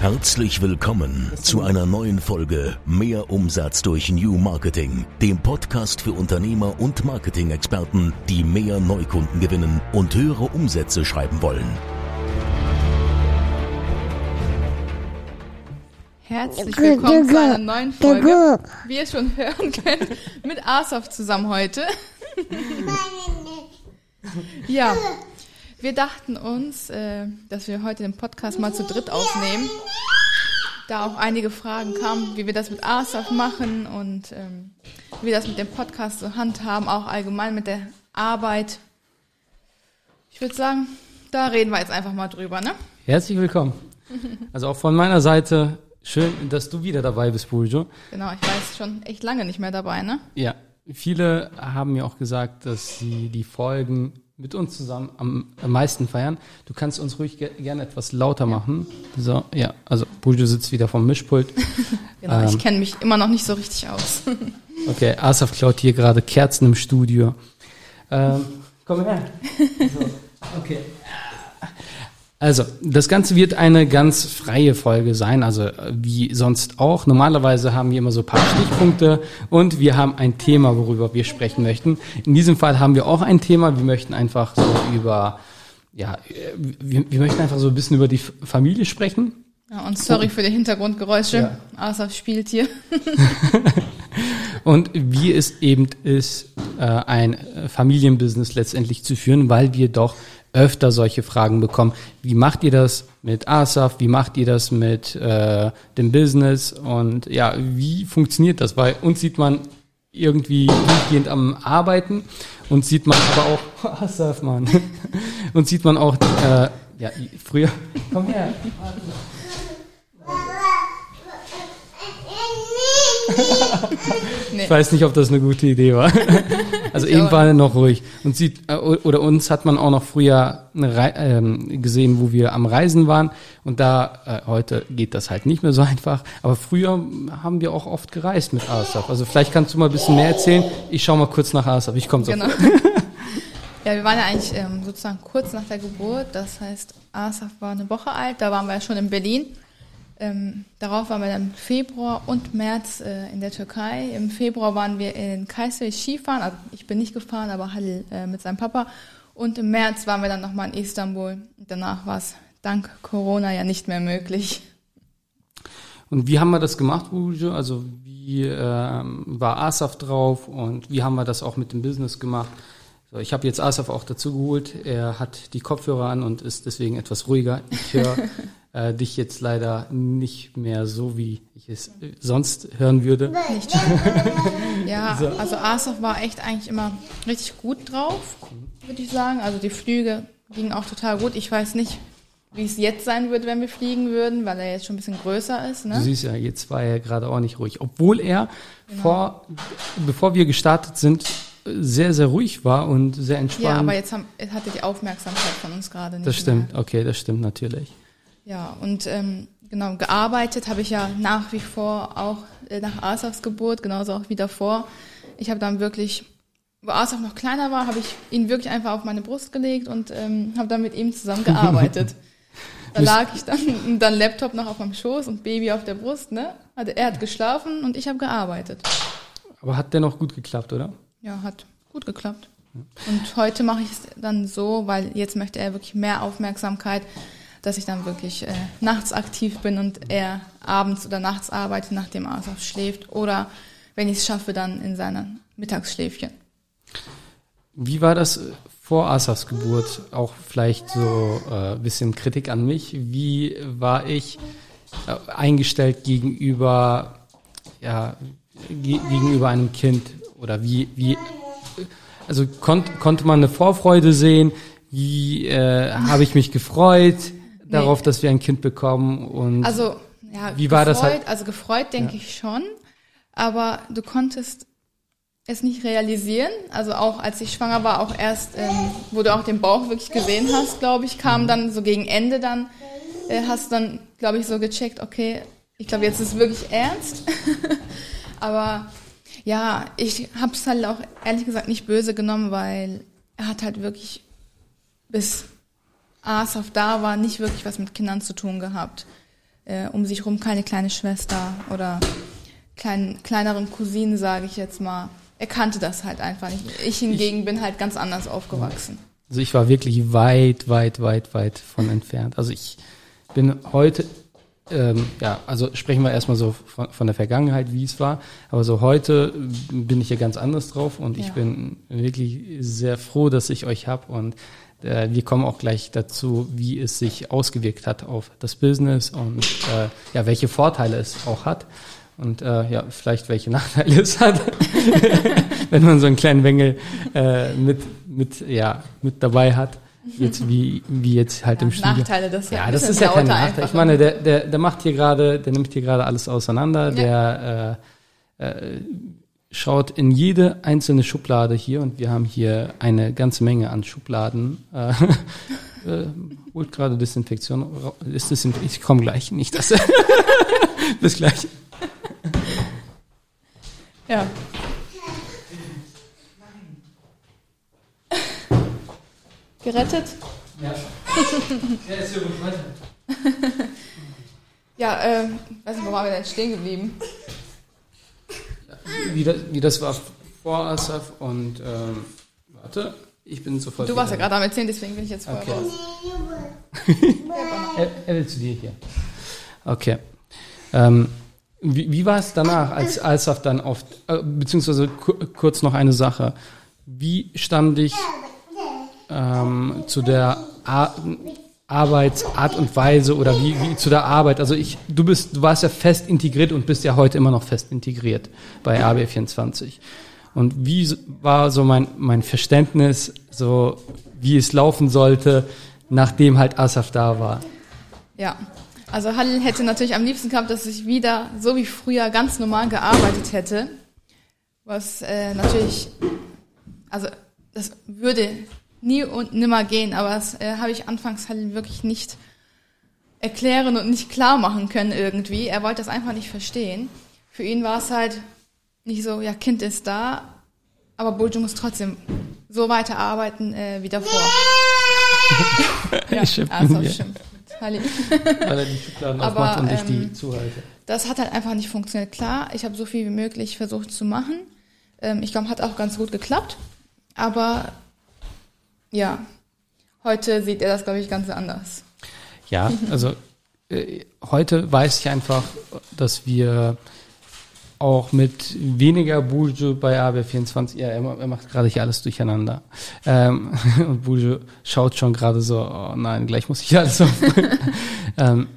Herzlich willkommen zu einer neuen Folge Mehr Umsatz durch New Marketing, dem Podcast für Unternehmer und Marketing-Experten, die mehr Neukunden gewinnen und höhere Umsätze schreiben wollen. Herzlich willkommen zu einer neuen Folge, wie ihr schon hören könnt, mit Asaf zusammen heute. Ja, wir dachten uns, äh, dass wir heute den Podcast mal zu dritt aufnehmen, da auch einige Fragen kamen, wie wir das mit ASAF machen und ähm, wie wir das mit dem Podcast so handhaben, auch allgemein mit der Arbeit. Ich würde sagen, da reden wir jetzt einfach mal drüber, ne? Herzlich willkommen. Also auch von meiner Seite schön, dass du wieder dabei bist, Burjo. Genau, ich weiß schon echt lange nicht mehr dabei, ne? Ja, viele haben mir auch gesagt, dass sie die Folgen mit uns zusammen am, am meisten feiern. Du kannst uns ruhig ge gerne etwas lauter machen. So, ja, also Bujo sitzt wieder vom Mischpult. genau, ähm, ich kenne mich immer noch nicht so richtig aus. okay, Asaf klaut hier gerade Kerzen im Studio. Ähm, komm her. So, okay. Also, das Ganze wird eine ganz freie Folge sein, also wie sonst auch. Normalerweise haben wir immer so ein paar Stichpunkte und wir haben ein Thema, worüber wir sprechen möchten. In diesem Fall haben wir auch ein Thema. Wir möchten einfach so über, ja, wir, wir möchten einfach so ein bisschen über die Familie sprechen. Ja, und sorry für die Hintergrundgeräusche. Ja. Asaf spielt hier. und wie es eben ist, äh, ein Familienbusiness letztendlich zu führen, weil wir doch öfter solche Fragen bekommen. Wie macht ihr das mit ASAF? Wie macht ihr das mit äh, dem Business? Und ja, wie funktioniert das? Bei uns sieht man irgendwie durchgehend am Arbeiten und sieht man aber auch ASAF, Mann. und sieht man auch äh, ja früher. Komm her. Ich weiß nicht, ob das eine gute Idee war. Also eben war er noch ruhig. Und sieht, äh, oder uns hat man auch noch früher ähm, gesehen, wo wir am Reisen waren. Und da, äh, heute geht das halt nicht mehr so einfach. Aber früher haben wir auch oft gereist mit Asaf. Also vielleicht kannst du mal ein bisschen mehr erzählen. Ich schau mal kurz nach Asaf. Ich komme sofort. Genau. Ja, wir waren ja eigentlich ähm, sozusagen kurz nach der Geburt. Das heißt, Asaf war eine Woche alt. Da waren wir ja schon in Berlin. Ähm, darauf waren wir dann im Februar und März äh, in der Türkei. Im Februar waren wir in Kayseri Skifahren. Also ich bin nicht gefahren, aber Halil äh, mit seinem Papa. Und im März waren wir dann nochmal in Istanbul. Danach war es dank Corona ja nicht mehr möglich. Und wie haben wir das gemacht, Ujo? Also wie ähm, war Asaf drauf und wie haben wir das auch mit dem Business gemacht? So, ich habe jetzt Asaf auch dazu geholt. Er hat die Kopfhörer an und ist deswegen etwas ruhiger. Ich höre äh, dich jetzt leider nicht mehr so, wie ich es sonst hören würde. Nicht. ja, so. also Asaf war echt eigentlich immer richtig gut drauf, würde ich sagen. Also die Flüge gingen auch total gut. Ich weiß nicht, wie es jetzt sein würde, wenn wir fliegen würden, weil er jetzt schon ein bisschen größer ist. Ne? Du siehst ja, jetzt war er gerade auch nicht ruhig. Obwohl er genau. vor, bevor wir gestartet sind, sehr, sehr ruhig war und sehr entspannt. Ja, aber jetzt haben, hat er die Aufmerksamkeit von uns gerade nicht. Das stimmt, mehr. okay, das stimmt natürlich. Ja, und ähm, genau, gearbeitet habe ich ja nach wie vor auch äh, nach Asafs Geburt, genauso auch wie davor. Ich habe dann wirklich, wo Asaf noch kleiner war, habe ich ihn wirklich einfach auf meine Brust gelegt und ähm, habe dann mit ihm zusammen gearbeitet. da lag ich dann, dann Laptop noch auf meinem Schoß und Baby auf der Brust, ne? Also er hat geschlafen und ich habe gearbeitet. Aber hat der noch gut geklappt, oder? Ja, hat gut geklappt. Und heute mache ich es dann so, weil jetzt möchte er wirklich mehr Aufmerksamkeit dass ich dann wirklich äh, nachts aktiv bin und er abends oder nachts arbeitet, nachdem Asaf schläft oder wenn ich es schaffe, dann in seinen Mittagsschläfchen. Wie war das vor Asafs Geburt? Auch vielleicht so äh, bisschen Kritik an mich. Wie war ich äh, eingestellt gegenüber, ja, ge gegenüber einem Kind? Oder wie, wie, also konnt, konnte man eine Vorfreude sehen? Wie äh, habe ich mich gefreut? Darauf, dass wir ein Kind bekommen und also ja, wie war gefreut, das halt? Also gefreut denke ja. ich schon, aber du konntest es nicht realisieren. Also auch als ich schwanger war, auch erst, ähm, wo du auch den Bauch wirklich gesehen hast, glaube ich, kam mhm. dann so gegen Ende dann, äh, hast dann, glaube ich, so gecheckt, okay, ich glaube, jetzt ist es wirklich ernst. aber ja, ich habe es halt auch ehrlich gesagt nicht böse genommen, weil er hat halt wirklich bis Asaf da war, nicht wirklich was mit Kindern zu tun gehabt. äh, um sich rum keine kleine Schwester oder kleinen, kleineren Cousinen, sage ich jetzt mal. Er kannte das halt einfach nicht. Ich hingegen ich, bin halt ganz anders aufgewachsen. Also ich war wirklich weit, weit, weit, weit von entfernt. Also ich bin heute, ähm, ja, also sprechen wir erstmal so von, von, der Vergangenheit, wie es war. Aber so heute bin ich ja ganz anders drauf und ja. ich bin wirklich sehr froh, dass ich euch hab und äh, wir kommen auch gleich dazu, wie es sich ausgewirkt hat auf das Business und äh, ja, welche Vorteile es auch hat und äh, ja, vielleicht welche Nachteile es hat, wenn man so einen kleinen Wengel äh, mit, mit, ja, mit dabei hat. Jetzt wie, wie jetzt halt ja, im Studio. Nachteile, das ja, das ist ja kein Nachteil. Ich meine, der, der, der macht hier gerade, der nimmt hier gerade alles auseinander, ja. der äh, äh, schaut in jede einzelne Schublade hier und wir haben hier eine ganze Menge an Schubladen. Äh, äh, holt gerade Desinfektion. Ist Desinfektion? Ich komme gleich, nicht das. Bis gleich. Ja. Gerettet? Ja. ja, ist ja gut weiter. ja, äh, weiß nicht, wo waren wir denn stehen geblieben? Wie das, wie das war vor Asaf und ähm, warte, ich bin sofort. Du warst ja gerade am Erzählen, deswegen bin ich jetzt voll okay. raus. er, er will zu dir hier. Okay. Ähm, wie, wie war es danach, als Alsaf dann auf, äh, beziehungsweise kurz noch eine Sache. Wie stand ich ähm, zu der Ar Arbeitsart und Weise oder wie, wie zu der Arbeit? Also ich, du bist, du warst ja fest integriert und bist ja heute immer noch fest integriert bei AB24. Und wie war so mein, mein Verständnis, so wie es laufen sollte, nachdem halt Asaf da war? Ja, also Halil hätte natürlich am liebsten gehabt, dass ich wieder so wie früher ganz normal gearbeitet hätte. Was äh, natürlich, also das würde nie und nimmer gehen, aber das äh, habe ich anfangs Halil wirklich nicht erklären und nicht klar machen können irgendwie. Er wollte das einfach nicht verstehen. Für ihn war es halt nicht so, ja, Kind ist da, aber Buljo muss trotzdem so weiterarbeiten äh, wie davor. ja, also stimmt. Weil er die Schubladen Aber, aufmacht und ich die ähm, zuhalte. Das hat halt einfach nicht funktioniert. Klar, ich habe so viel wie möglich versucht zu machen. Ähm, ich glaube, hat auch ganz gut geklappt. Aber ja, heute sieht er das, glaube ich, ganz anders. Ja, also äh, heute weiß ich einfach, dass wir auch mit weniger Bujo bei AB24, ja, er, er macht gerade hier alles durcheinander. Ähm, und Bujo schaut schon gerade so, oh nein, gleich muss ich alles auf. ähm,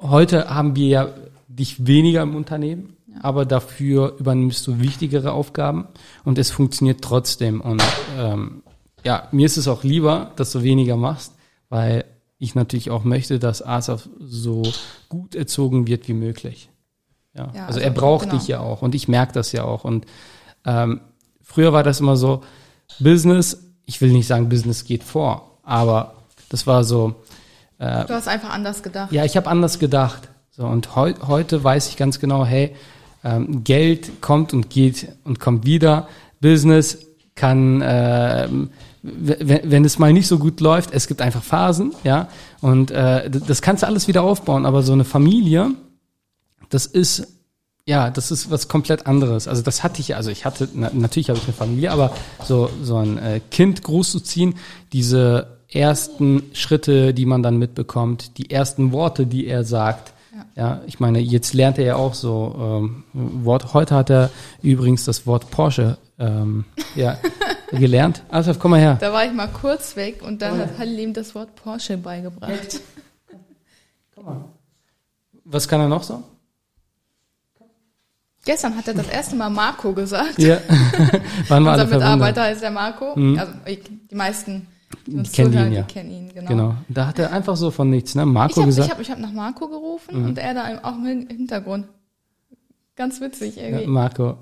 heute haben wir ja dich weniger im Unternehmen, ja. aber dafür übernimmst du wichtigere Aufgaben und es funktioniert trotzdem. Und ähm, ja, mir ist es auch lieber, dass du weniger machst, weil ich natürlich auch möchte, dass Asaf so gut erzogen wird wie möglich. Ja. ja also, also, er braucht genau. dich ja auch und ich merke das ja auch. Und ähm, früher war das immer so, Business, ich will nicht sagen, Business geht vor, aber das war so. Äh, du hast einfach anders gedacht. Ja, ich habe anders gedacht. So, und heu heute weiß ich ganz genau, hey, ähm, Geld kommt und geht und kommt wieder. Business kann, äh, wenn, es mal nicht so gut läuft, es gibt einfach Phasen, ja. Und äh, das kannst du alles wieder aufbauen, aber so eine Familie, das ist ja, das ist was komplett anderes. Also das hatte ich, also ich hatte, na, natürlich habe ich eine Familie, aber so, so ein äh, Kind großzuziehen, diese ersten Schritte, die man dann mitbekommt, die ersten Worte, die er sagt. Ja, ja ich meine, jetzt lernt er ja auch so ähm, Wort. Heute hat er übrigens das Wort Porsche ähm, ja, gelernt. Also komm mal her. Da war ich mal kurz weg und dann oh. hat Halil ihm das Wort Porsche beigebracht. Komm mal. Was kann er noch so? Gestern hat er das erste Mal Marco gesagt. Ja. Wann war Unser Mitarbeiter heißt der Marco. Mhm. Also die meisten, die uns kennen ihn, ja. die kennen ihn, genau. genau. Da hat er einfach so von nichts, ne? Marco ich hab, gesagt. Ich habe ich hab nach Marco gerufen mhm. und er da auch im Hintergrund. Ganz witzig irgendwie. Ja, Marco.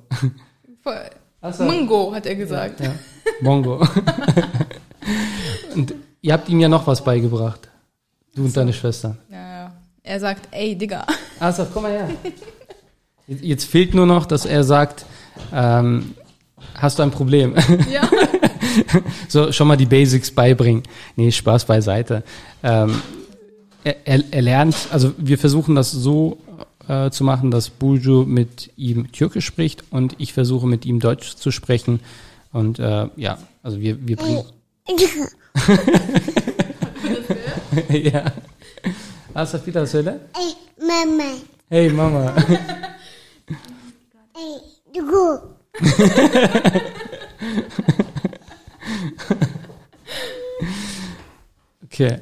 So. Mungo hat er gesagt. Ja, ja. Mongo. und ihr habt ihm ja noch was beigebracht. Du und deine Schwester. Ja, ja. Er sagt, ey, Digga. Also, komm mal her. Jetzt fehlt nur noch, dass er sagt, ähm, hast du ein Problem? Ja. so, schon mal die Basics beibringen. Nee, Spaß beiseite. Ähm, er, er, er lernt, also wir versuchen das so äh, zu machen, dass Burju mit ihm Türkisch spricht und ich versuche mit ihm Deutsch zu sprechen. Und äh, ja, also wir, wir bringen. ja. Asaf bir daha söyle. Ey mama. Hey Mama. Ey Dugu. Okay.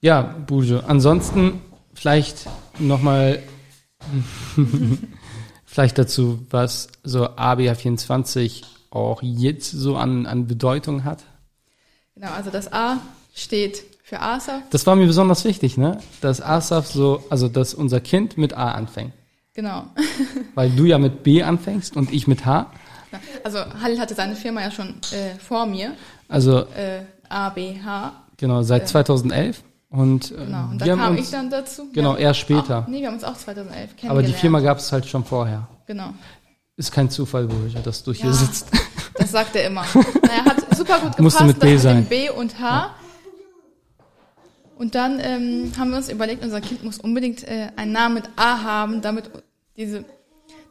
Ja, Burju. Ansonsten vielleicht nochmal vielleicht dazu, was so ABA24 auch jetzt so an, an Bedeutung hat. Genau, also das A steht für ASAF. Das war mir besonders wichtig, ne? Dass ASAF so, also dass unser Kind mit A anfängt. Genau. Weil du ja mit B anfängst und ich mit H. Also Halil hatte seine Firma ja schon äh, vor mir. Also Äh, A, B, H. genau, seit 2011. Und, äh, Genau. Und wir da haben kam uns, ich dann dazu. Genau, eher später. Auch, nee, wir haben uns auch 2011 kennengelernt. aber die Firma gab es halt schon vorher. Genau. Ist kein Zufall, Burju, dass du hier Ja. sitzt. Das sagt er immer. naja, hat super gut gepasst. Musste mit B sein. dem B und H. Und dann ähm, haben wir uns überlegt, unser Kind muss unbedingt äh, einen Namen mit A haben, damit diese,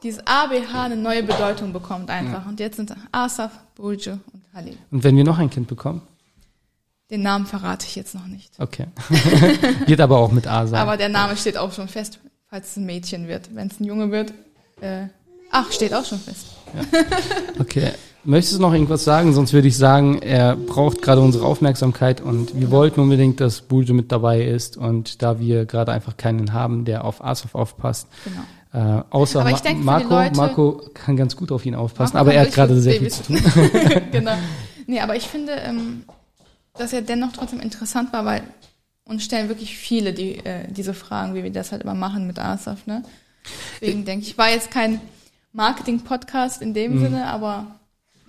dieses ABH eine neue Bedeutung bekommt einfach. Und jetzt sind Asaf, Burju und Halil. Und wenn wir noch ein Kind bekommen? Den Namen verrate ich jetzt noch nicht. Okay. Wird aber auch mit A sein. Aber der Name steht auch schon fest, falls es ein Mädchen wird. Wenn es ein Junge wird, äh, ach, steht auch schon fest. Okay. Möchtest du noch irgendwas sagen? Sonst würde ich sagen, er braucht gerade unsere Aufmerksamkeit und wir wollten unbedingt, dass Buljo mit dabei ist und da wir gerade einfach keinen haben, der auf Asaf aufpasst, Genau. äh, außer Aber ich Ma denke, Marco, Leute- Marco kann ganz gut auf ihn aufpassen, Marco aber er hat gerade sehr viel zu tun. Genau. Nee, aber ich finde, ähm, dass er dennoch trotzdem interessant war, weil uns stellen wirklich viele die, äh, diese Fragen, wie wir das halt immer machen mit Asaf, ne? Deswegen denke ich, war jetzt kein Marketing-Podcast in dem Mhm. Sinne, aber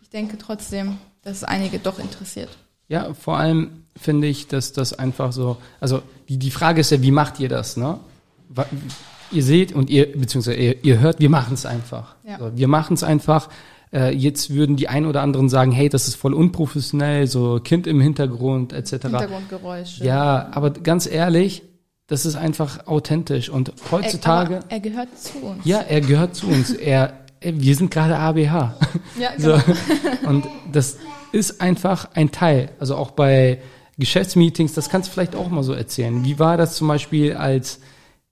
ich denke trotzdem, dass es einige doch interessiert. Ja, vor allem finde ich, dass das einfach so, also die, die Frage ist ja, wie macht ihr das, ne? Ihr seht und ihr, beziehungsweise ihr, ihr hört, wir machen es einfach. Ja. So, wir machen es einfach. Äh, jetzt würden die ein oder anderen sagen, hey, das ist voll unprofessionell, so Kind im Hintergrund etc. Hintergrundgeräusche. Ja, aber ganz ehrlich, das ist einfach authentisch und Er, heutzutage, aber er gehört zu uns. ja, er gehört zu uns. Er, wir sind gerade ABH. Ja, So. genau. Und das ist einfach ein Teil. Also auch bei Geschäftsmeetings, das kannst du vielleicht auch mal so erzählen. Wie war das zum Beispiel, als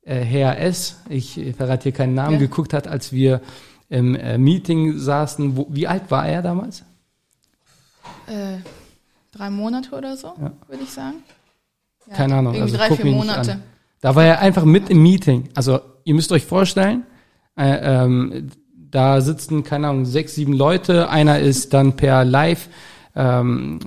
äh, Herr S., ich verrate hier keinen Namen, Ja. geguckt hat, als wir im äh, Meeting saßen? Wo, wie alt war er damals? Äh, drei Monate oder so, Ja. würde ich sagen. Ja, Keine Ahnung. Irgendwie Also drei, vier Monate. Da war er einfach mit im Meeting. Also ihr müsst euch vorstellen, äh, ähm, da sitzen, keine Ahnung, sechs, sieben Leute. Einer ist dann per Live, ähm,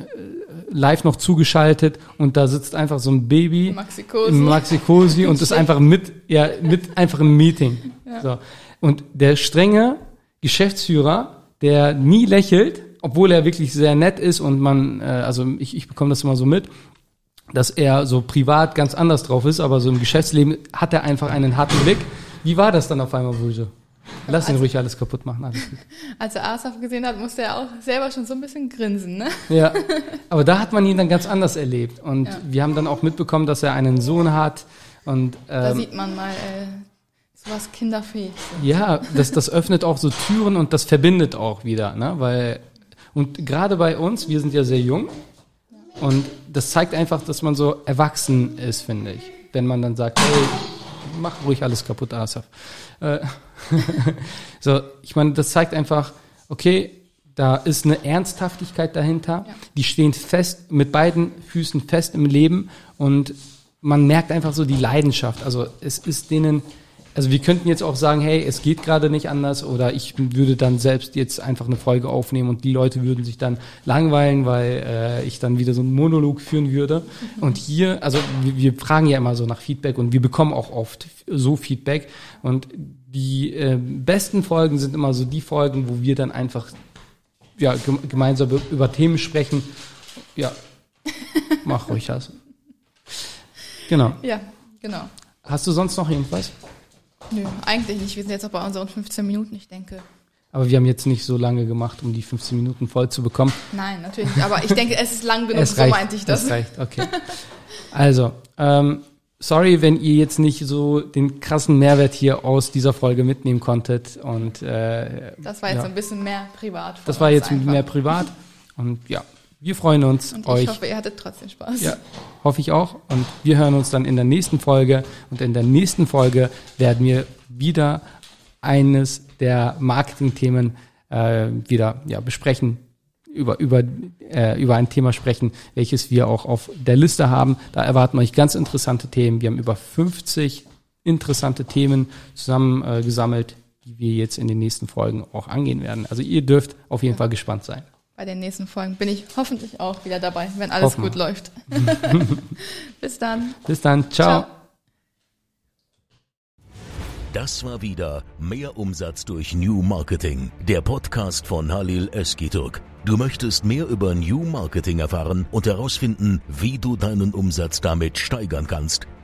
live noch zugeschaltet und da sitzt einfach so ein Baby Maxi Cosi. Maxi Cosi und ist einfach mit, ja, mit einfach im Meeting. So. Und der strenge Geschäftsführer, der nie lächelt, obwohl er wirklich sehr nett ist und man, äh, also ich, ich bekomme das immer so mit, dass er so privat ganz anders drauf ist, aber so im Geschäftsleben hat er einfach einen harten Blick. Wie war das dann auf einmal, Bulge? Lass ihn Also- ruhig alles kaputt machen, alles. Als er Asaf gesehen hat, musste er auch selber schon so ein bisschen grinsen, ne? Ja, aber da hat man ihn dann ganz anders erlebt und Ja. wir haben dann auch mitbekommen, dass er einen Sohn hat und Da ähm, sieht man mal, äh, sowas kinderfähig. Ja, das, das öffnet auch so Türen und das verbindet auch wieder, ne? Weil, und gerade bei uns, wir sind ja sehr jung und das zeigt einfach, dass man so erwachsen ist, finde ich. Wenn man dann sagt, hey, mach ruhig alles kaputt, Asaf. Äh, so, ich meine, das zeigt einfach, okay, da ist eine Ernsthaftigkeit dahinter. Ja. Die stehen fest, mit beiden Füßen fest im Leben und man merkt einfach so die Leidenschaft. Also es ist denen, also wir könnten jetzt auch sagen, hey, es geht gerade nicht anders oder ich würde dann selbst jetzt einfach eine Folge aufnehmen und die Leute würden sich dann langweilen, weil äh, ich dann wieder so einen Monolog führen würde. Und hier, also wir, wir fragen ja immer so nach Feedback und wir bekommen auch oft so Feedback und die äh, besten Folgen sind immer so die Folgen, wo wir dann einfach ja, gem gemeinsam über- über Themen sprechen. Ja, mach ruhig das. Genau. Ja, genau. Hast du sonst noch irgendwas? Nö, eigentlich nicht. Wir sind jetzt auch bei unseren 15 Minuten, ich denke. Aber wir haben jetzt nicht so lange gemacht, um die 15 Minuten voll zu bekommen. Nein, natürlich nicht. Aber ich denke, es ist lang genug, es so reicht. meinte ich das. Es reicht, okay. Also, ähm, sorry, wenn ihr jetzt nicht so den krassen Mehrwert hier aus dieser Folge mitnehmen konntet. Und äh, das war jetzt ja. ein bisschen mehr privat. Das war jetzt einfach. mehr privat. Und ja, wir freuen uns. Und euch. ich hoffe, ihr hattet trotzdem Spaß. Ja, hoffe ich auch. Und wir hören uns dann in der nächsten Folge. Und in der nächsten Folge werden wir wieder eines der Marketing-Themen äh, wieder ja, besprechen, über, über, äh, über ein Thema sprechen, welches wir auch auf der Liste haben. Da erwarten euch ganz interessante Themen. Wir haben über 50 interessante Themen zusammengesammelt, äh, die wir jetzt in den nächsten Folgen auch angehen werden. Also ihr dürft auf jeden ja. Fall gespannt sein. Bei den nächsten Folgen bin ich hoffentlich auch wieder dabei, wenn alles Hoffen. gut läuft. Bis dann. Bis dann. Ciao. Ciao. Das war wieder Mehr Umsatz durch New Marketing, der Podcast von Halil Eskiturk. Du möchtest mehr über New Marketing erfahren und herausfinden, wie du deinen Umsatz damit steigern kannst?